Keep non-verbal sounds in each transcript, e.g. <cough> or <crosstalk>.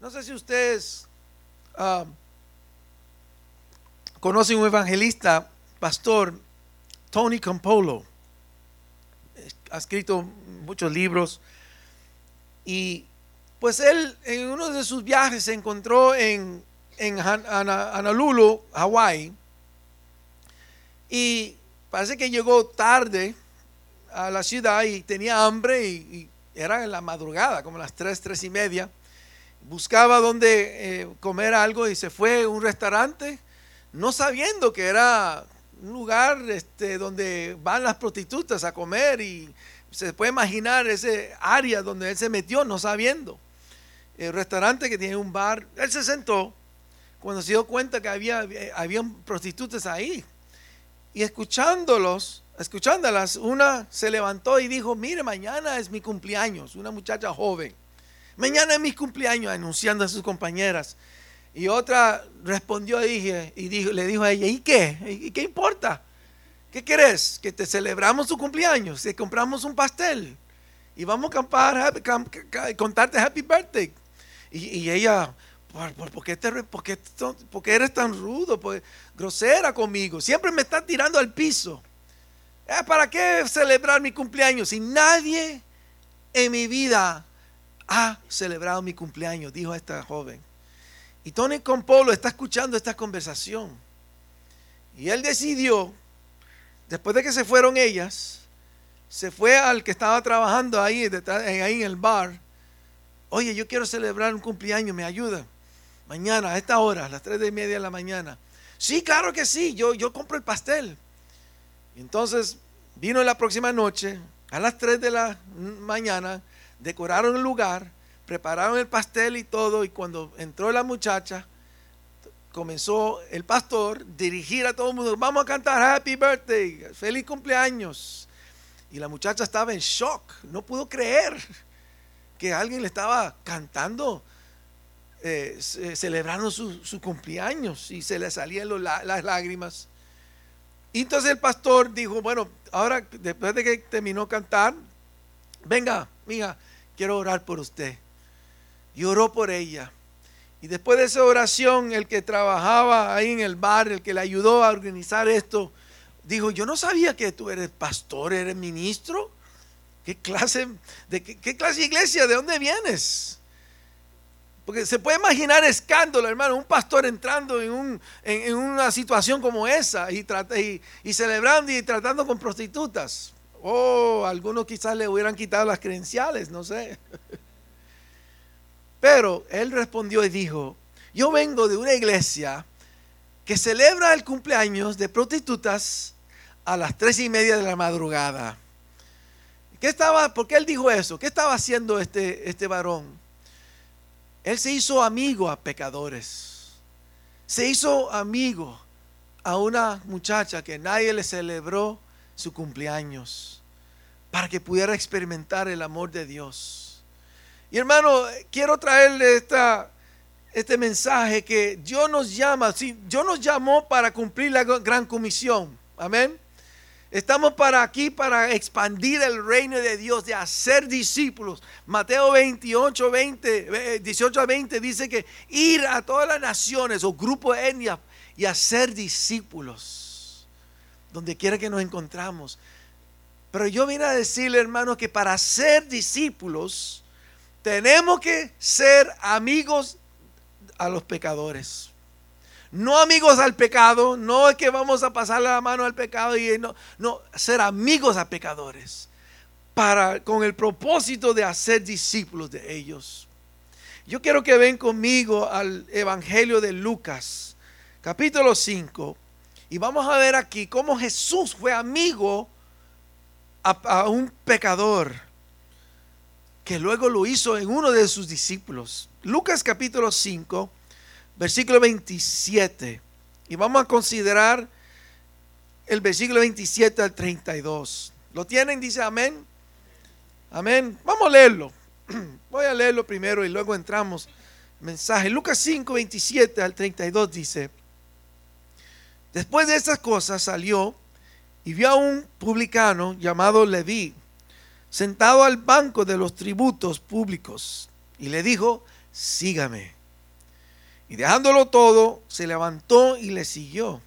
No sé si ustedes ah, conocen un evangelista, pastor, Tony Campolo. Ha escrito muchos libros. Y pues él en uno de sus viajes se encontró en, en Honolulu, Hawái. Y parece que llegó tarde a la ciudad y tenía hambre y, era en la madrugada, como las tres, tres y media. Buscaba dónde eh, comer algo y se fue a un restaurante, no sabiendo que era un lugar este, donde van las prostitutas a comer y se puede imaginar ese área donde él se metió, no sabiendo. El restaurante que tiene un bar, él se sentó cuando se dio cuenta que había, eh, prostitutas ahí. Y escuchándolos, escuchándolas, una se levantó y dijo, mire, mañana es mi cumpleaños, una muchacha joven. Mañana es mi cumpleaños, anunciando a sus compañeras. Y otra respondió dije, y dijo, le dijo a ella, ¿y qué? ¿Y qué importa? ¿Qué querés? Que te celebramos tu cumpleaños, que compramos un pastel y vamos a cantar, contarte happy birthday. Y, ella, ¿por, qué te, por, qué, eres tan rudo, grosera conmigo? Siempre me estás tirando al piso. Eh, ¿Para qué celebrar mi cumpleaños si nadie en mi vida ha celebrado mi cumpleaños? Dijo esta joven. Y Tony Compolo está escuchando esta conversación. Y él decidió, después de que se fueron ellas, se fue al que estaba trabajando ahí, ahí en el bar. Oye, yo quiero celebrar un cumpleaños, ¿me ayuda? Mañana, a esta hora, a las 3 y media de la mañana. Sí, claro que sí, yo, yo compro el pastel. entonces vino la próxima noche, a las 3 de la mañana, decoraron el lugar, prepararon el pastel y todo, y cuando entró la muchacha, comenzó el pastor dirigir a todo el mundo, vamos a cantar Happy Birthday, feliz cumpleaños. Y la muchacha estaba en shock, no pudo creer que alguien le estaba cantando, eh, celebrando su, cumpleaños y se le salían las lágrimas. Y entonces el pastor dijo, bueno, ahora después de que terminó cantar, venga, mija, quiero orar por usted. Y oró por ella. Y después de esa oración, el que trabajaba ahí en el bar, el que le ayudó a organizar esto, dijo, yo no sabía que tú eres pastor, eres ministro. ¿Qué clase de, qué, clase iglesia? ¿De dónde vienes? Porque se puede imaginar escándalo, hermano, un pastor entrando en, un, en, una situación como esa y, y, y, celebrando y tratando con prostitutas. Oh, algunos quizás le hubieran quitado las credenciales, no sé. <laughs> Pero él respondió y dijo, yo vengo de una iglesia que celebra el cumpleaños de prostitutas a las tres y media de la madrugada. ¿Qué estaba, ¿Por qué él dijo eso? ¿Qué estaba haciendo este, este varón? Él se hizo amigo a pecadores. Se hizo amigo a una muchacha que nadie le celebró su cumpleaños para que pudiera experimentar el amor de Dios. Y hermano, quiero traerle esta, este mensaje que Dios nos llama, sí, Dios nos llamó para cumplir la gran comisión. Amén. Estamos para aquí para expandir el reino de Dios, de hacer discípulos. Mateo 28, 20, 18 a 20 dice que ir a todas las naciones o grupos de etnia y hacer discípulos. Donde quiera que nos encontramos. Pero yo vine a decirle, hermano, que para ser discípulos tenemos que ser amigos a los pecadores. No amigos al pecado, no es que vamos a pasar la mano al pecado y no, no, ser amigos a pecadores para con el propósito de hacer discípulos de ellos. Yo quiero que ven conmigo al Evangelio de Lucas, capítulo 5, y vamos a ver aquí cómo Jesús fue amigo a, un pecador que luego lo hizo en uno de sus discípulos. Lucas capítulo 5, versículo 27. Y vamos a considerar el versículo 27 al 32. ¿Lo tienen? Dice amén. Amén. Vamos a leerlo. <clears throat> Voy a leerlo primero y luego entramos. Mensaje. Lucas 5, 27 al 32 dice, después de estas cosas salió y vio a un publicano llamado Leví sentado al banco de los tributos públicos y le dijo, sígame. Y dejándolo todo, se levantó y le siguió.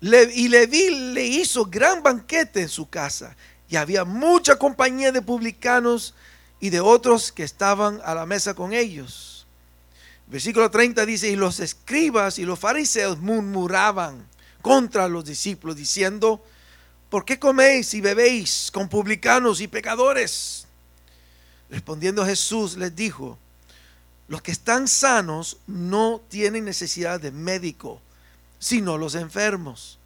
y Leví le hizo gran banquete en su casa. Y había mucha compañía de publicanos y de otros que estaban a la mesa con ellos. Versículo 30 dice, y los escribas y los fariseos murmuraban contra los discípulos, diciendo, ¿por qué coméis y bebéis con publicanos y pecadores? Respondiendo Jesús les dijo, los que están sanos no tienen necesidad de médico, sino los enfermos.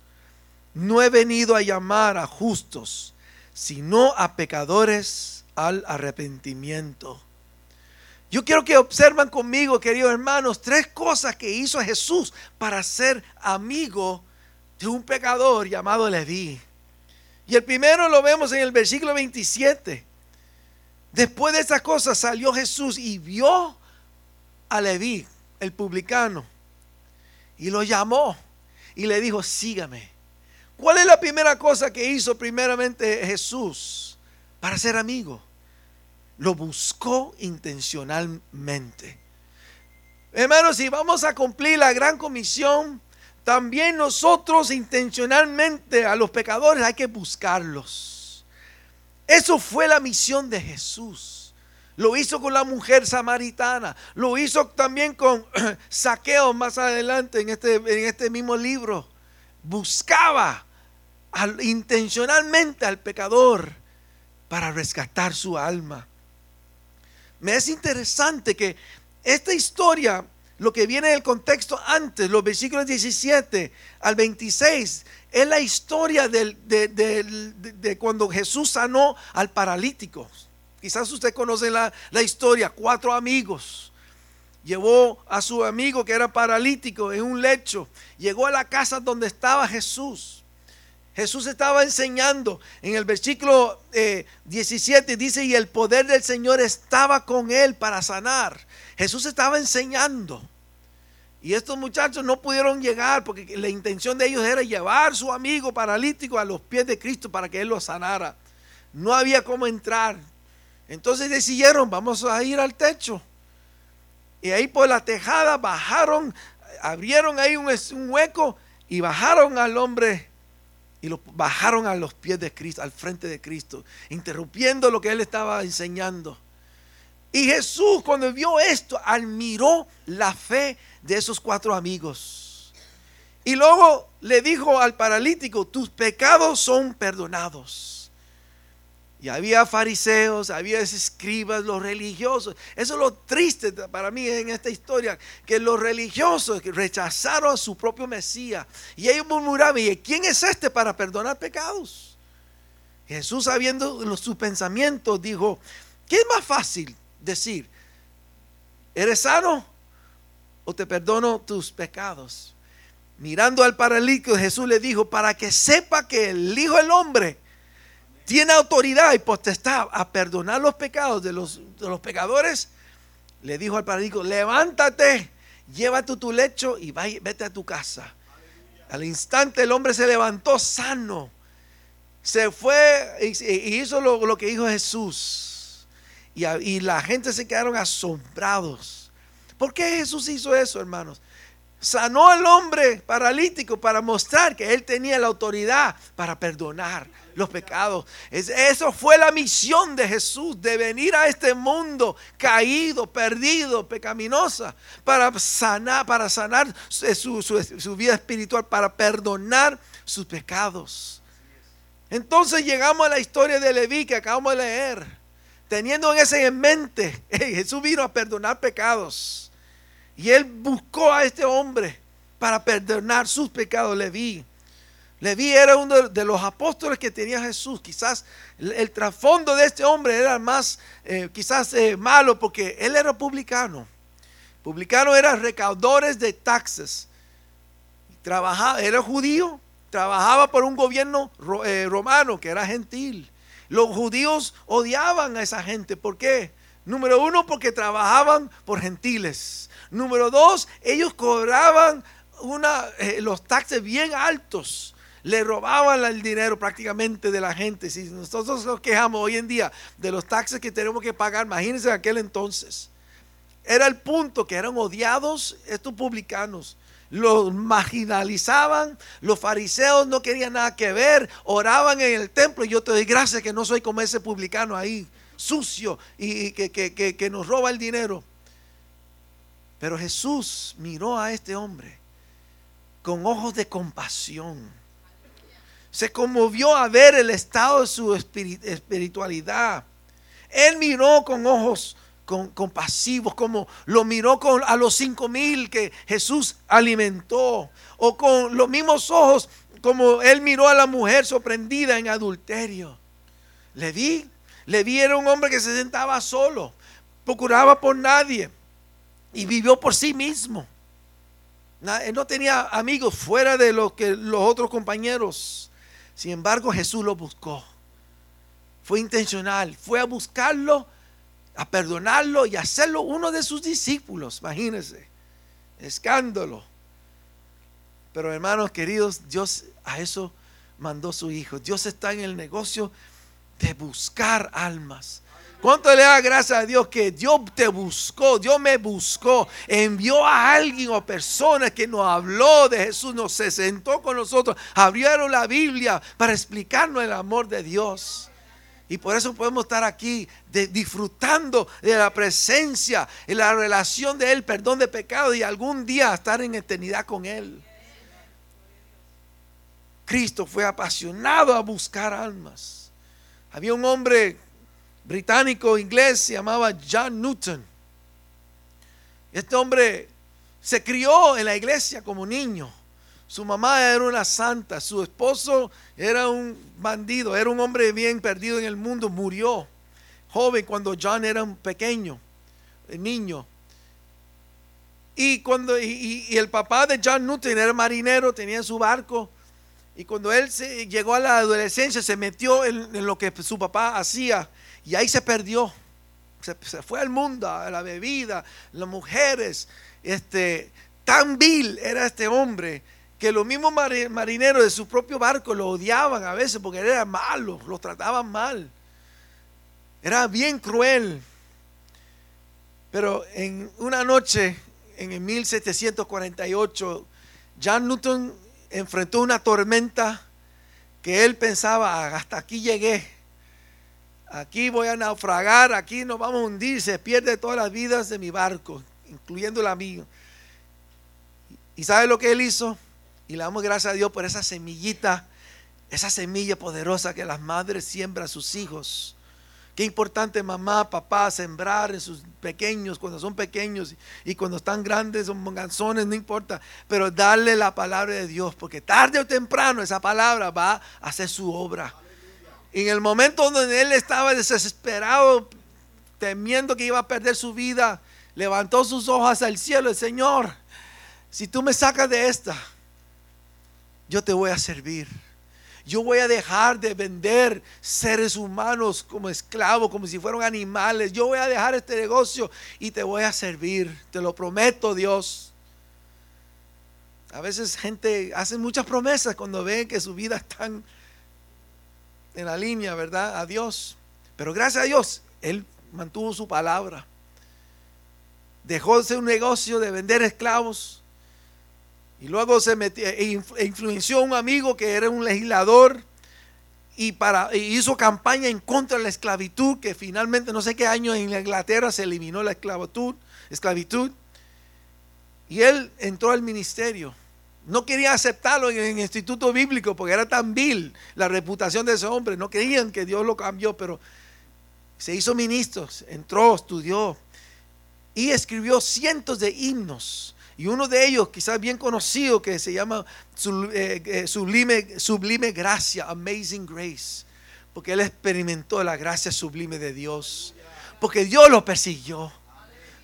No he venido a llamar a justos, sino a pecadores al arrepentimiento. Yo quiero que observen conmigo, queridos hermanos, tres cosas que hizo Jesús para ser amigo de un pecador llamado Leví. Y el primero lo vemos en el versículo 27. Después de estas cosas salió Jesús y vio a Leví, el publicano, y lo llamó y le dijo, sígame. ¿Cuál es la primera cosa que hizo primeramente Jesús para ser amigo? Lo buscó intencionalmente. Hermanos, si vamos a cumplir la gran comisión, también nosotros intencionalmente a los pecadores hay que buscarlos. Eso fue la misión de Jesús. Lo hizo con la mujer samaritana. Lo hizo también con <clears throat> saqueo más adelante en este, en este mismo libro. Buscaba intencionalmente al pecador para rescatar su alma. Me es interesante que esta historia lo que viene del contexto antes, los versículos 17 al 26, es la historia de, cuando Jesús sanó al paralítico. Quizás usted conoce la, la historia, cuatro amigos. Llevó a su amigo que era paralítico en un lecho. Llegó a la casa donde estaba Jesús. Jesús estaba enseñando. En el versículo 17 eh, dice, y el poder del Señor estaba con él para sanar. Jesús estaba enseñando. Y estos muchachos no pudieron llegar porque la intención de ellos era llevar a su amigo paralítico a los pies de Cristo para que él lo sanara. No había cómo entrar. Entonces decidieron, vamos a ir al techo. Y ahí por la tejada bajaron, abrieron ahí un, un hueco y bajaron al hombre y lo bajaron a los pies de Cristo, al frente de Cristo, interrumpiendo lo que él estaba enseñando. Y Jesús cuando vio esto, admiró la fe de esos cuatro amigos. Y luego le dijo al paralítico, tus pecados son perdonados. Y había fariseos, había escribas, los religiosos. Eso es lo triste para mí en esta historia, que los religiosos rechazaron a su propio Mesías. Y ellos murmuraban, ¿y quién es este para perdonar pecados? Jesús, sabiendo sus pensamientos, dijo, ¿qué es más fácil? decir, ¿eres sano o te perdono tus pecados? Mirando al paralítico, Jesús le dijo, para que sepa que el Hijo del Hombre tiene autoridad y potestad a perdonar los pecados de los, de los pecadores, le dijo al paralítico, levántate, llévate tu lecho y vete a tu casa. Al instante el hombre se levantó sano, se fue y, hizo lo, lo que dijo Jesús y, la gente se quedaron asombrados. ¿Por qué Jesús hizo eso, hermanos? Sanó al hombre paralítico para mostrar que él tenía la autoridad para perdonar los pecados. Eso fue la misión de Jesús, de venir a este mundo caído, perdido, pecaminosa, para sanar, para sanar su, vida espiritual, para perdonar sus pecados. Entonces llegamos a la historia de Leví que acabamos de leer teniendo en ese en mente, <laughs> Jesús vino a perdonar pecados. Y él buscó a este hombre para perdonar sus pecados, Leví. Leví era uno de los apóstoles que tenía Jesús. Quizás el, trasfondo de este hombre era más, eh, quizás eh, malo, porque él era publicano. Publicano era recaudadores de taxes. Trabajaba, era judío, trabajaba por un gobierno eh, romano que era gentil. Los judíos odiaban a esa gente. ¿Por qué? Número uno, porque trabajaban por gentiles. Número dos, ellos cobraban los taxes bien altos. Le robaban el dinero prácticamente de la gente. Si nosotros nos quejamos hoy en día de los taxes que tenemos que pagar, imagínense en aquel entonces. era el punto que eran odiados estos publicanos. Los marginalizaban, los fariseos no querían nada que ver, oraban en el templo y yo te doy gracias que no soy como ese publicano ahí, sucio y que, que nos roba el dinero. Pero Jesús miró a este hombre con ojos de compasión. Se conmovió a ver el estado de su espiritualidad. Él miró con ojos compasivos, como lo miró con, a los cinco mil que Jesús alimentó, o con los mismos ojos como él miró a la mujer sorprendida en adulterio. Le vi, le vi era un hombre que se sentaba solo, procuraba por nadie y vivió por sí mismo. Él no tenía amigos fuera de lo que los otros compañeros. Sin embargo, Jesús lo buscó. Fue intencional, fue a buscarlo a perdonarlo y hacerlo uno de sus discípulos. Imagínense, escándalo. Pero hermanos queridos, Dios a eso mandó su Hijo. Dios está en el negocio de buscar almas. ¿Cuánto le da gracias a Dios que Dios te buscó, Dios me buscó, envió a alguien o personas que nos habló de Jesús, nos se sentó con nosotros, abrieron la Biblia para explicarnos el amor de Dios. Y por eso podemos estar aquí disfrutando de la presencia y la relación de Él, perdón de pecado y algún día estar en eternidad con Él. Cristo fue apasionado a buscar almas. Había un hombre británico inglés, se llamaba John Newton. Este hombre se crió en la iglesia como niño. Su mamá era una santa, su esposo era un bandido, era un hombre bien perdido en el mundo, murió joven cuando John era un pequeño, niño. Y cuando y, el papá de John Newton era marinero, tenía su barco. Y cuando él se, llegó a la adolescencia, se metió en, lo que su papá hacía. Y ahí se perdió. Se, fue al mundo, a la bebida, las mujeres. Este, tan vil era este hombre que los mismos marineros de su propio barco lo odiaban a veces porque era malo, lo trataban mal. Era bien cruel. Pero en una noche, en el 1748, John Newton enfrentó una tormenta que él pensaba, hasta aquí llegué, aquí voy a naufragar, aquí nos vamos a hundir, se pierde todas las vidas de mi barco, incluyendo la mía. ¿Y sabe lo que él hizo? Y le damos gracias a Dios por esa semillita, esa semilla poderosa que las madres siembran a sus hijos. Qué importante mamá, papá, sembrar en sus pequeños, cuando son pequeños y cuando están grandes, son monganzones, no importa. Pero darle la palabra de Dios, porque tarde o temprano esa palabra va a hacer su obra. En el momento donde él estaba desesperado, temiendo que iba a perder su vida, levantó sus ojos al cielo, el Señor, si tú me sacas de esta, yo te voy a servir. Yo voy a dejar de vender seres humanos como esclavos, como si fueran animales. Yo voy a dejar este negocio y te voy a servir. Te lo prometo, Dios. A veces gente hace muchas promesas cuando ven que su vida está en la línea, ¿verdad? A Dios. Pero gracias a Dios, Él mantuvo su palabra. Dejó de un negocio de vender esclavos y luego se metió, e, e influenció a un amigo que era un legislador y, para, hizo campaña en contra de la esclavitud, que finalmente no sé qué año en Inglaterra se eliminó la esclavitud, esclavitud. Y él entró al ministerio. No quería aceptarlo en el instituto bíblico porque era tan vil la reputación de ese hombre. No querían que Dios lo cambió, pero se hizo ministro, entró, estudió y escribió cientos de himnos y uno de ellos, quizás bien conocido, que se llama eh, eh, sublime, sublime Gracia, Amazing Grace. Porque él experimentó la gracia sublime de Dios. Porque Dios lo persiguió.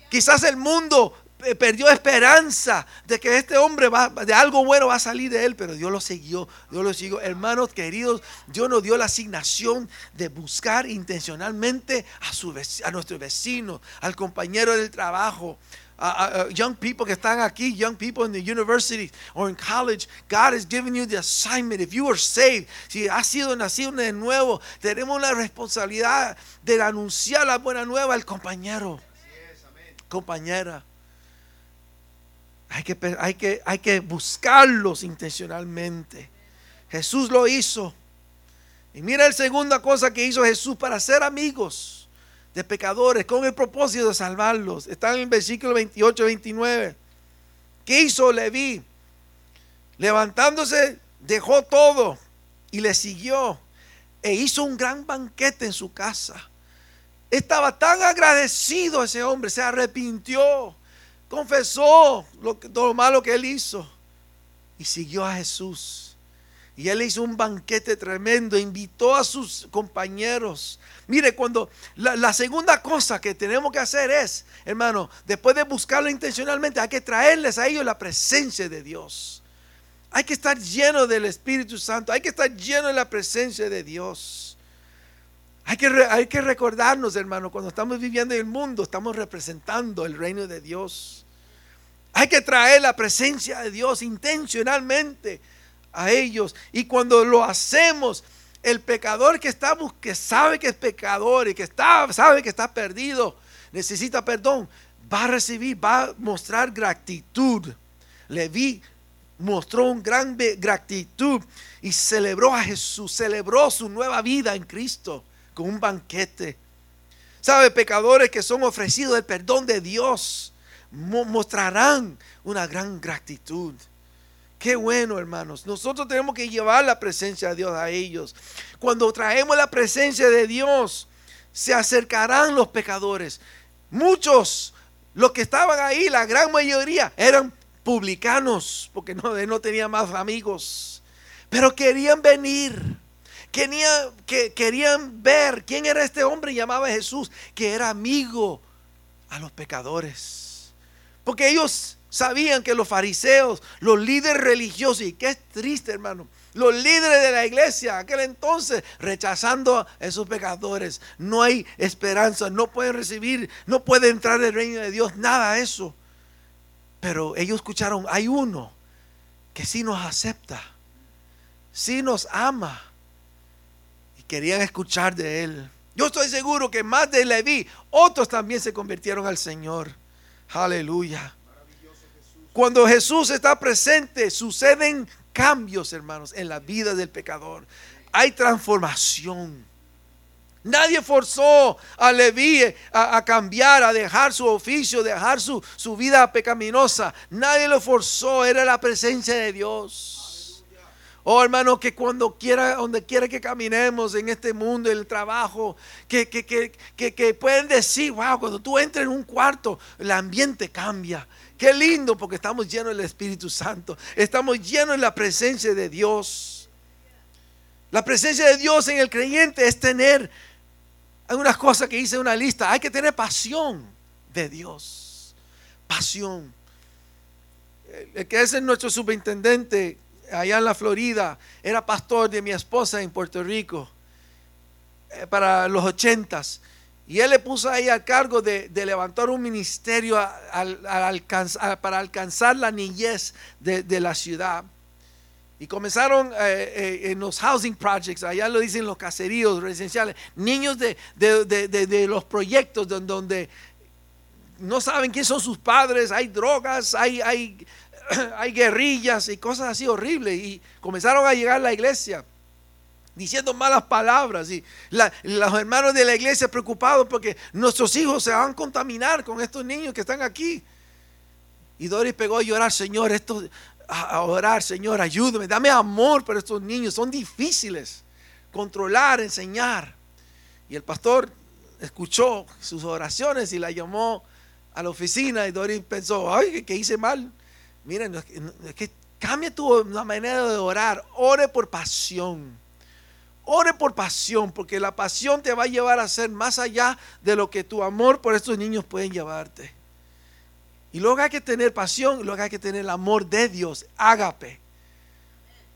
Quizás el mundo perdió esperanza de que este hombre va, de algo bueno va a salir de él, pero Dios lo siguió, Dios lo siguió. Hermanos queridos, Dios nos dio la asignación de buscar intencionalmente a, su, a nuestro vecino, al compañero del trabajo, young people que están aquí, young people in the university or in college, God has given you the assignment. If you are saved, si has sido nacido de nuevo, tenemos la responsabilidad de anunciar la buena nueva al compañero. compañera. Hay que, hay que, hay que buscarlos intencionalmente. Jesús lo hizo. Y mira la segunda cosa que hizo Jesús para ser amigos de pecadores con el propósito de salvarlos. Está en el versículo 28, 29. ¿Qué hizo Leví? Levantándose, dejó todo y le siguió e hizo un gran banquete en su casa. Estaba tan agradecido ese hombre, se arrepintió, confesó todo lo malo que él hizo y siguió a Jesús. Y él hizo un banquete tremendo, invitó a sus compañeros. Mire, cuando la, segunda cosa que tenemos que hacer es, hermano, después de buscarlo intencionalmente, hay que traerles a ellos la presencia de Dios. Hay que estar lleno del Espíritu Santo, hay que estar lleno de la presencia de Dios. Hay que, hay que recordarnos, hermano, cuando estamos viviendo en el mundo, estamos representando el reino de Dios. Hay que traer la presencia de Dios intencionalmente a ellos. Y cuando lo hacemos, el pecador que está que sabe que es pecador y que está, sabe que está perdido, necesita perdón, va a recibir, va a mostrar gratitud. Leví mostró un gran gratitud y celebró a Jesús, celebró su nueva vida en Cristo con un banquete. ¿Sabe? Pecadores que son ofrecidos el perdón de Dios mostrarán una gran gratitud. Qué bueno, hermanos. Nosotros tenemos que llevar la presencia de Dios a ellos. Cuando traemos la presencia de Dios, se acercarán los pecadores. Muchos, los que estaban ahí, la gran mayoría, eran publicanos, porque no, no más amigos. Pero querían venir. Querían, que, querían ver quién era este hombre llamaba Jesús, que era amigo a los pecadores. Porque ellos sabían que los fariseos, los líderes religiosos, y qué triste hermano, los líderes de la iglesia, aquel entonces, rechazando a esos pecadores, no hay esperanza, no pueden recibir, no pueden entrar en el reino de Dios, nada de eso. Pero ellos escucharon, hay uno que sí nos acepta, sí nos ama, y querían escuchar de él. Yo estoy seguro que más de Leví, otros también se convirtieron al Señor. Aleluya. Cuando Jesús está presente, suceden cambios, hermanos, en la vida del pecador. Hay transformación. Nadie forzó a Leví a, cambiar, a dejar su oficio, dejar su, su vida pecaminosa. Nadie lo forzó, era la presencia de Dios. Oh hermano, que cuando quiera, donde quiera que caminemos en este mundo, el trabajo, que, que, que, que, pueden decir, wow, cuando tú entres en un cuarto, el ambiente cambia. Qué lindo porque estamos llenos del Espíritu Santo. Estamos llenos de la presencia de Dios. La presencia de Dios en el creyente es tener hay unas cosas que hice una lista. Hay que tener pasión de Dios. Pasión. El que es nuestro superintendente allá en la Florida era pastor de mi esposa en Puerto Rico eh, para los ochentas. Y él le puso ahí al cargo de, levantar un ministerio para alcanzar la niñez de, la ciudad. Y comenzaron eh, eh, en los housing projects, allá lo dicen los caseríos residenciales, niños de, los proyectos donde, no saben quién son sus padres, hay drogas, hay, hay, <clears throat> hay guerrillas y cosas así horribles. Y comenzaron a llegar a la iglesia diciendo malas palabras y los hermanos de la iglesia preocupados porque nuestros hijos se van a contaminar con estos niños que están aquí. Y Doris pegó a llorar, Señor, esto, a, orar, Señor, ayúdame, dame amor para estos niños, son difíciles controlar, enseñar. Y el pastor escuchó sus oraciones y la llamó a la oficina y Doris pensó, ay, que hice mal. Miren, es que cambia tu manera de orar, ore por pasión Ore por pasión, porque la pasión te va a llevar a ser más allá de lo que tu amor por estos niños pueden llevarte. Y luego hay que tener pasión, luego hay que tener el amor de Dios, ágape.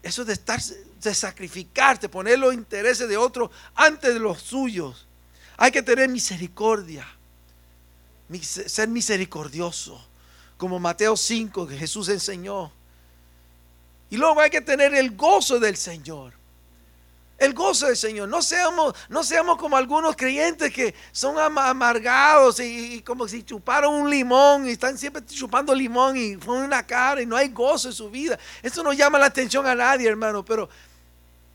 Eso de estar, de sacrificarte, poner los intereses de otros antes de los suyos. Hay que tener misericordia, ser misericordioso, como Mateo 5 que Jesús enseñó. Y luego hay que tener el gozo del Señor. El gozo del Señor. No seamos, no seamos como algunos creyentes que son amargados y, como si chuparon un limón y están siempre chupando limón y fue una cara y no hay gozo en su vida. Eso no llama la atención a nadie, hermano, pero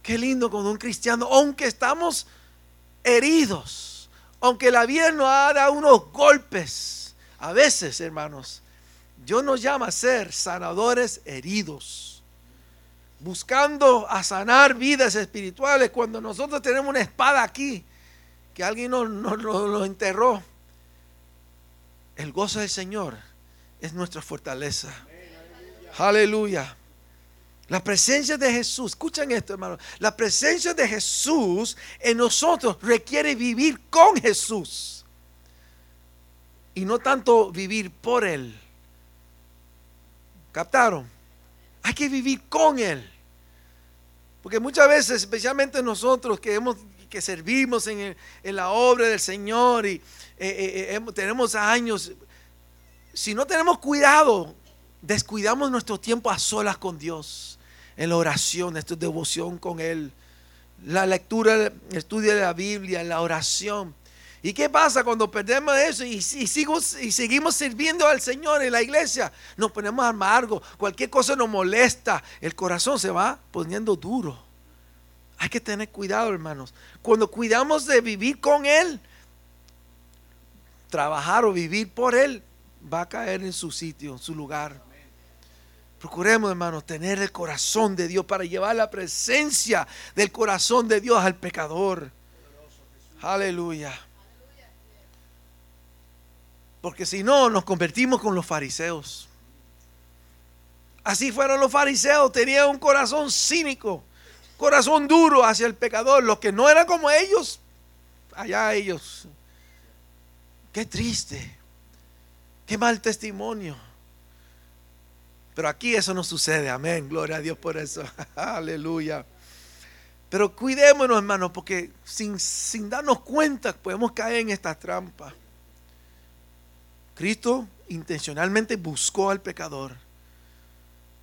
qué lindo cuando un cristiano, aunque estamos heridos, aunque la vida nos ha dado unos golpes, a veces, hermanos, Dios nos llama a ser sanadores heridos buscando a sanar vidas espirituales cuando nosotros tenemos una espada aquí que alguien nos, nos, enterró. El gozo del Señor es nuestra fortaleza. Aleluya. La presencia de Jesús, escuchen esto hermano, la presencia de Jesús en nosotros requiere vivir con Jesús y no tanto vivir por Él. ¿Captaron? Hay que vivir con Él. Porque muchas veces, especialmente nosotros que, hemos, que servimos en, la obra del Señor y eh, eh, eh, tenemos años, si no tenemos cuidado, descuidamos nuestro tiempo a solas con Dios, en la oración, en devoción con Él, la lectura, el estudio de la Biblia, la oración. ¿Y qué pasa cuando perdemos eso y, seguimos sirviendo al Señor en la iglesia? Nos ponemos amargos, cualquier cosa nos molesta, el corazón se va poniendo duro. Hay que tener cuidado, hermanos. Cuando cuidamos de vivir con Él, trabajar o vivir por Él, va a caer en su sitio, en su lugar. Procuremos, hermanos, tener el corazón de Dios para llevar la presencia del corazón de Dios al pecador. Aleluya. Porque si no, nos convertimos con los fariseos. Así fueron los fariseos, tenían un corazón cínico, corazón duro hacia el pecador. Los que no eran como ellos, allá ellos. Qué triste, qué mal testimonio. Pero aquí eso no sucede, amén. Gloria a Dios por eso. <laughs> Aleluya. Pero cuidémonos, hermanos, porque sin, sin darnos cuenta podemos caer en esta trampa. Cristo intencionalmente buscó al pecador.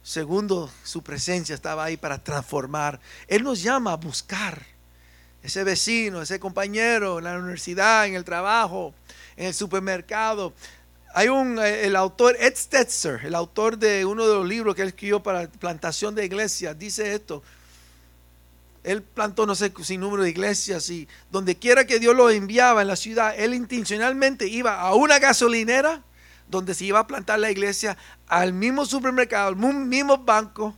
Segundo, su presencia estaba ahí para transformar. Él nos llama a buscar ese vecino, ese compañero en la universidad, en el trabajo, en el supermercado. Hay un, eh, el autor Ed Stetzer, el autor de uno de los libros que él escribió para plantación de iglesias, dice esto. Él plantó no sé sin número de iglesias y donde quiera que Dios lo enviaba en la ciudad, él intencionalmente iba a una gasolinera donde se iba a plantar la iglesia, al mismo supermercado, al mismo banco,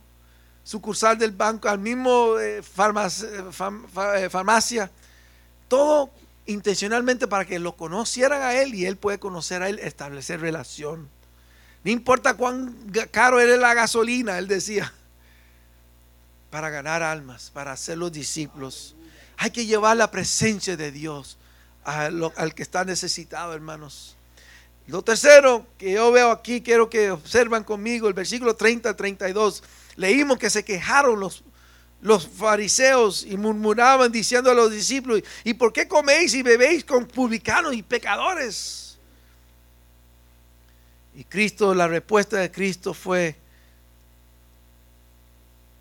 sucursal del banco, al mismo eh, eh, farmacia, todo intencionalmente para que lo conocieran a él y él puede conocer a él, establecer relación. No importa cuán caro era la gasolina, él decía para ganar almas, para hacer los discípulos. Hay que llevar la presencia de Dios al que está necesitado, hermanos. Lo tercero que yo veo aquí, quiero que observan conmigo el versículo 30 32. Leímos que se quejaron los, los fariseos y murmuraban diciendo a los discípulos, ¿y por qué coméis y bebéis con publicanos y pecadores? Y Cristo, la respuesta de Cristo fue,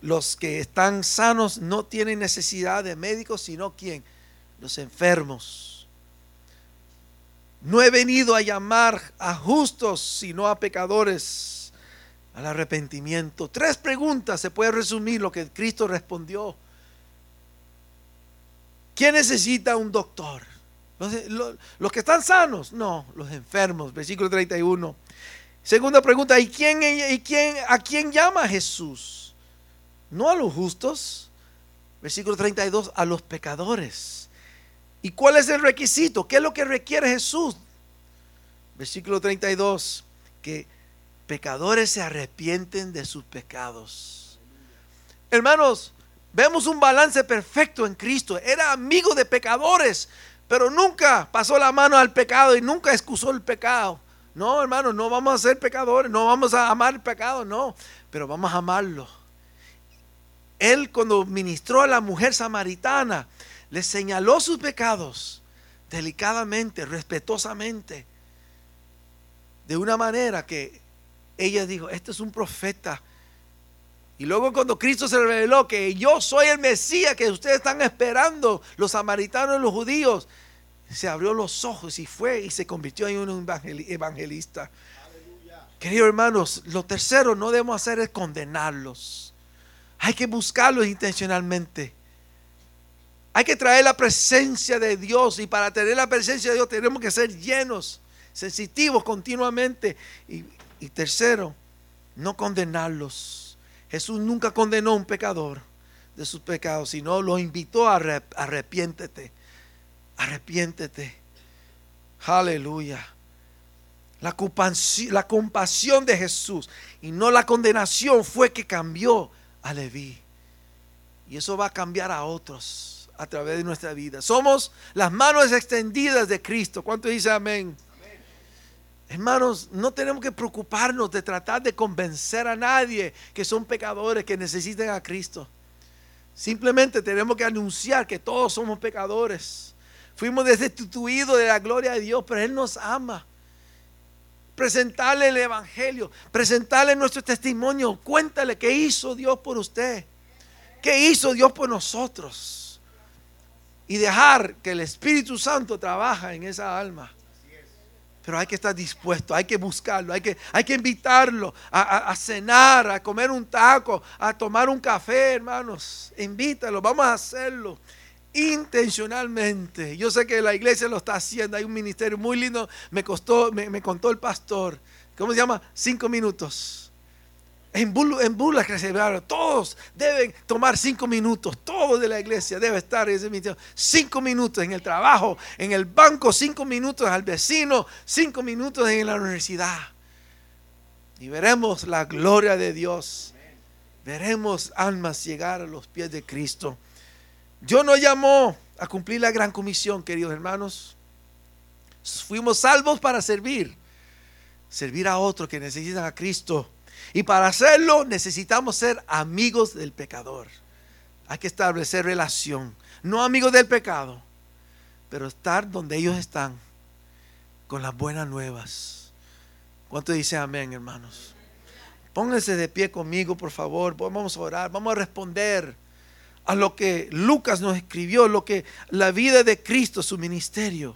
los que están sanos no tienen necesidad de médicos, sino quién? Los enfermos. No he venido a llamar a justos, sino a pecadores al arrepentimiento. Tres preguntas se puede resumir lo que Cristo respondió. ¿Quién necesita un doctor? Los, que están sanos, no, los enfermos, versículo 31. Segunda pregunta, ¿y quién, y quién, a quién llama Jesús? No a los justos, versículo 32, a los pecadores. ¿Y cuál es el requisito? ¿Qué es lo que requiere Jesús? Versículo 32, que pecadores se arrepienten de sus pecados. Hermanos, vemos un balance perfecto en Cristo. Era amigo de pecadores, pero nunca pasó la mano al pecado y nunca excusó el pecado. No, hermanos, no vamos a ser pecadores, no vamos a amar el pecado, no, pero vamos a amarlo él cuando ministró a la mujer samaritana, le señaló sus pecados delicadamente, respetuosamente, de una manera que ella dijo, este es un profeta. Y luego cuando Cristo se reveló que yo soy el Mesías que ustedes están esperando, los samaritanos y los judíos, se abrió los ojos y fue y se convirtió en un evangelista. Queridos hermanos, lo tercero no debemos hacer es condenarlos. Hay que buscarlos intencionalmente. Hay que traer la presencia de Dios y para tener la presencia de Dios tenemos que ser llenos, sensitivos continuamente. Y, tercero, no condenarlos. Jesús nunca condenó a un pecador de sus pecados, sino lo invitó a arrepiéntete, arrepiéntete. Aleluya. La compasión de Jesús y no la condenación fue que cambió a Leví. Y eso va a cambiar a otros a través de nuestra vida. Somos las manos extendidas de Cristo. ¿Cuánto dice amén? Hermanos, no tenemos que preocuparnos de tratar de convencer a nadie que son pecadores, que necesiten a Cristo. Simplemente tenemos que anunciar que todos somos pecadores. Fuimos destituidos de la gloria de Dios, pero Él nos ama. Presentarle el Evangelio, presentarle nuestro testimonio. Cuéntale qué hizo Dios por usted, qué hizo Dios por nosotros. Y dejar que el Espíritu Santo trabaja en esa alma. Pero hay que estar dispuesto, hay que buscarlo, hay que, hay que invitarlo a, a, cenar, a comer un taco, a tomar un café, hermanos. Invítalo, vamos a hacerlo intencionalmente. Yo sé que la iglesia lo está haciendo, hay un ministerio muy lindo, me, costó, me, contó el pastor, ¿cómo se llama? Cinco minutos. En, burlas que se todos deben tomar cinco minutos, todos de la iglesia debe estar en ese ministerio. Cinco minutos en el trabajo, en el banco, cinco minutos al vecino, cinco minutos en la universidad. Y veremos la gloria de Dios. Veremos almas llegar a los pies de Cristo. Dios nos llamó a cumplir la gran comisión, queridos hermanos. Fuimos salvos para servir, servir a otros que necesitan a Cristo. Y para hacerlo necesitamos ser amigos del pecador. Hay que establecer relación, no amigos del pecado, pero estar donde ellos están, con las buenas nuevas. ¿Cuánto dice amén, hermanos? Pónganse de pie conmigo, por favor. Vamos a orar, vamos a responder a lo que Lucas nos escribió, lo que la vida de Cristo, su ministerio.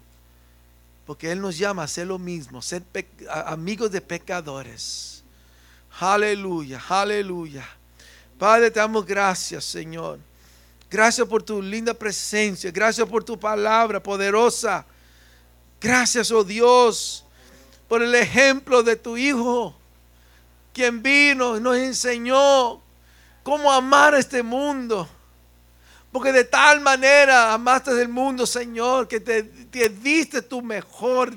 Porque Él nos llama a hacer lo mismo, ser amigos de pecadores. Aleluya, aleluya. Padre, te damos gracias, Señor. Gracias por tu linda presencia. Gracias por tu palabra poderosa. Gracias, oh Dios, por el ejemplo de tu Hijo, quien vino y nos enseñó cómo amar este mundo porque de tal manera amaste del mundo, Señor, que te, diste tu mejor.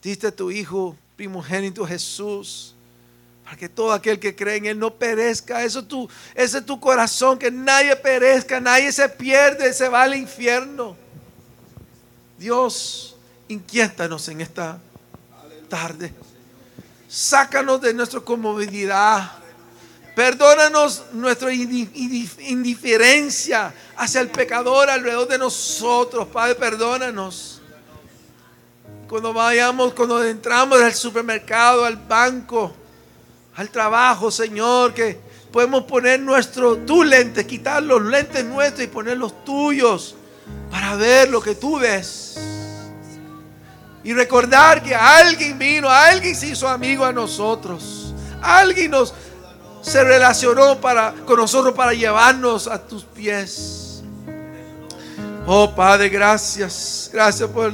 Diste tu Hijo primogénito Jesús. Para que todo aquel que cree en Él no perezca. Eso tu, ese es tu corazón, que nadie perezca, nadie se pierde, se va al infierno. Dios, inquiétanos en esta tarde. Sácanos de nuestra comodidad Perdónanos nuestra indiferencia hacia el pecador alrededor de nosotros. Padre, perdónanos. Cuando vayamos, cuando entramos al supermercado, al banco, al trabajo, Señor, que podemos poner nuestro, tu lente, quitar los lentes nuestros y poner los tuyos para ver lo que tú ves. Y recordar que alguien vino, alguien se hizo amigo a nosotros. Alguien nos, se relacionó para, con nosotros para llevarnos a tus pies. Oh Padre, gracias. Gracias por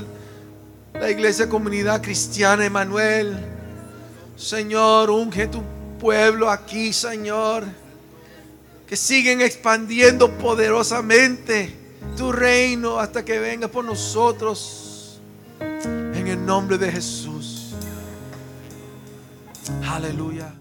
la iglesia comunidad cristiana Emanuel. Señor, unge tu pueblo aquí, Señor. Que siguen expandiendo poderosamente tu reino hasta que venga por nosotros. En el nombre de Jesús. Aleluya.